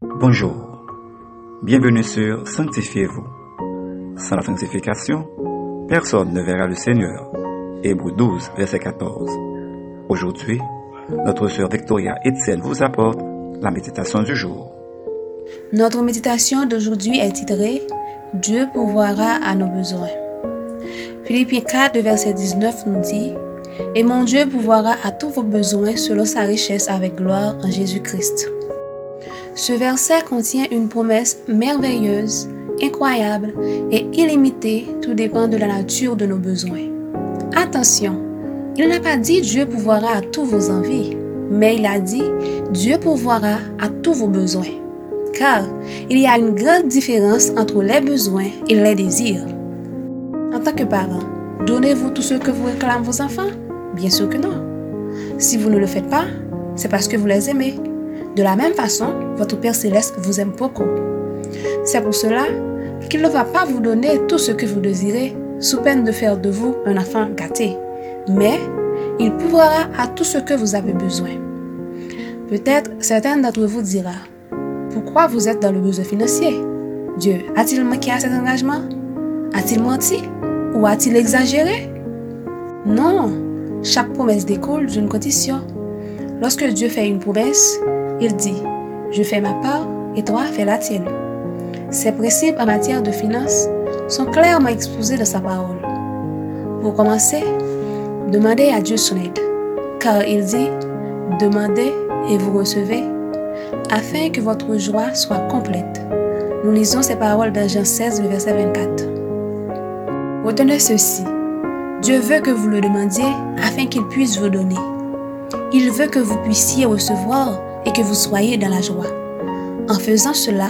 Bonjour, bienvenue sur Sanctifiez-vous. Sans la sanctification, personne ne verra le Seigneur. Hébreu 12, verset 14. Aujourd'hui, notre sœur Victoria Etienne vous apporte la méditation du jour. Notre méditation d'aujourd'hui est titrée Dieu pourvoira à nos besoins. Philippiens 4, verset 19 nous dit Et mon Dieu pourvoira à tous vos besoins selon sa richesse avec gloire en Jésus-Christ. Ce verset contient une promesse merveilleuse, incroyable et illimitée, tout dépend de la nature de nos besoins. Attention, il n'a pas dit Dieu pourvoira à tous vos envies, mais il a dit Dieu pourvoira à tous vos besoins. Car il y a une grande différence entre les besoins et les désirs. En tant que parent, donnez-vous tout ce que vous réclament vos enfants? Bien sûr que non. Si vous ne le faites pas, c'est parce que vous les aimez. De la même façon, votre Père céleste vous aime beaucoup. C'est pour cela qu'il ne va pas vous donner tout ce que vous désirez sous peine de faire de vous un enfant gâté, mais il pourra à tout ce que vous avez besoin. Peut-être certains d'entre vous dira, pourquoi vous êtes dans le besoin financier? Dieu a-t-il manqué à cet engagement? A-t-il menti? Ou a-t-il exagéré? Non, chaque promesse découle d'une condition. Lorsque Dieu fait une promesse, il dit, je fais ma part et toi fais la tienne. Ces principes en matière de finances sont clairement exposés dans sa parole. Pour commencer, demandez à Dieu son aide, car il dit, demandez et vous recevez, afin que votre joie soit complète. Nous lisons ces paroles dans Jean 16, verset 24. Retenez ceci. Dieu veut que vous le demandiez afin qu'il puisse vous donner. Il veut que vous puissiez recevoir et que vous soyez dans la joie. En faisant cela,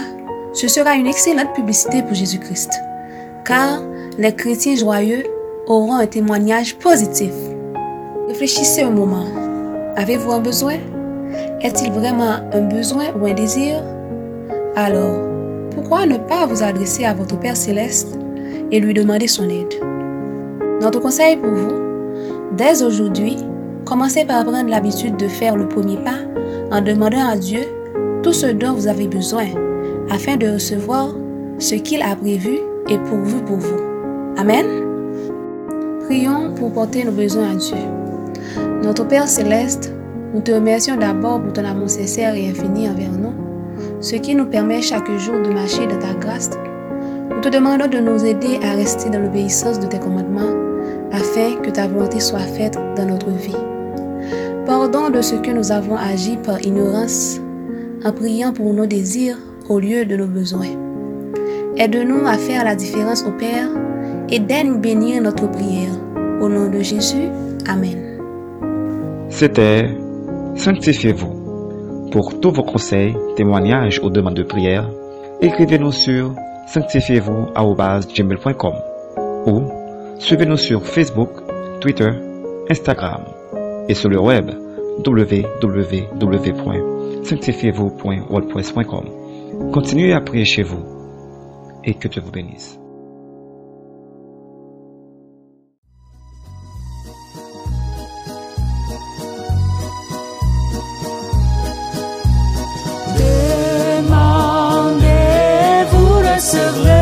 ce sera une excellente publicité pour Jésus-Christ, car les chrétiens joyeux auront un témoignage positif. Réfléchissez un moment. Avez-vous un besoin? Est-il vraiment un besoin ou un désir? Alors, pourquoi ne pas vous adresser à votre Père céleste et lui demander son aide? Notre conseil pour vous, dès aujourd'hui, commencez par prendre l'habitude de faire le premier pas en demandant à Dieu tout ce dont vous avez besoin afin de recevoir ce qu'il a prévu et pourvu pour vous. Amen. Prions pour porter nos besoins à Dieu. Notre Père céleste, nous te remercions d'abord pour ton amour sincère et infini envers nous, ce qui nous permet chaque jour de marcher dans ta grâce. Nous te demandons de nous aider à rester dans l'obéissance de tes commandements afin que ta volonté soit faite dans notre vie. Pardon de ce que nous avons agi par ignorance en priant pour nos désirs au lieu de nos besoins. Aide-nous à faire la différence au Père et d'aide bénir notre prière. Au nom de Jésus, Amen. C'était Sanctifiez-vous. Pour tous vos conseils, témoignages ou demandes de prière, écrivez-nous sur sanctifiez-vous.com ou suivez-nous sur Facebook, Twitter, Instagram et sur le web www.sanctifiez-vous.wordpress.com. Continuez à prier chez vous et que Dieu vous bénisse. Demandez, vous recevrez.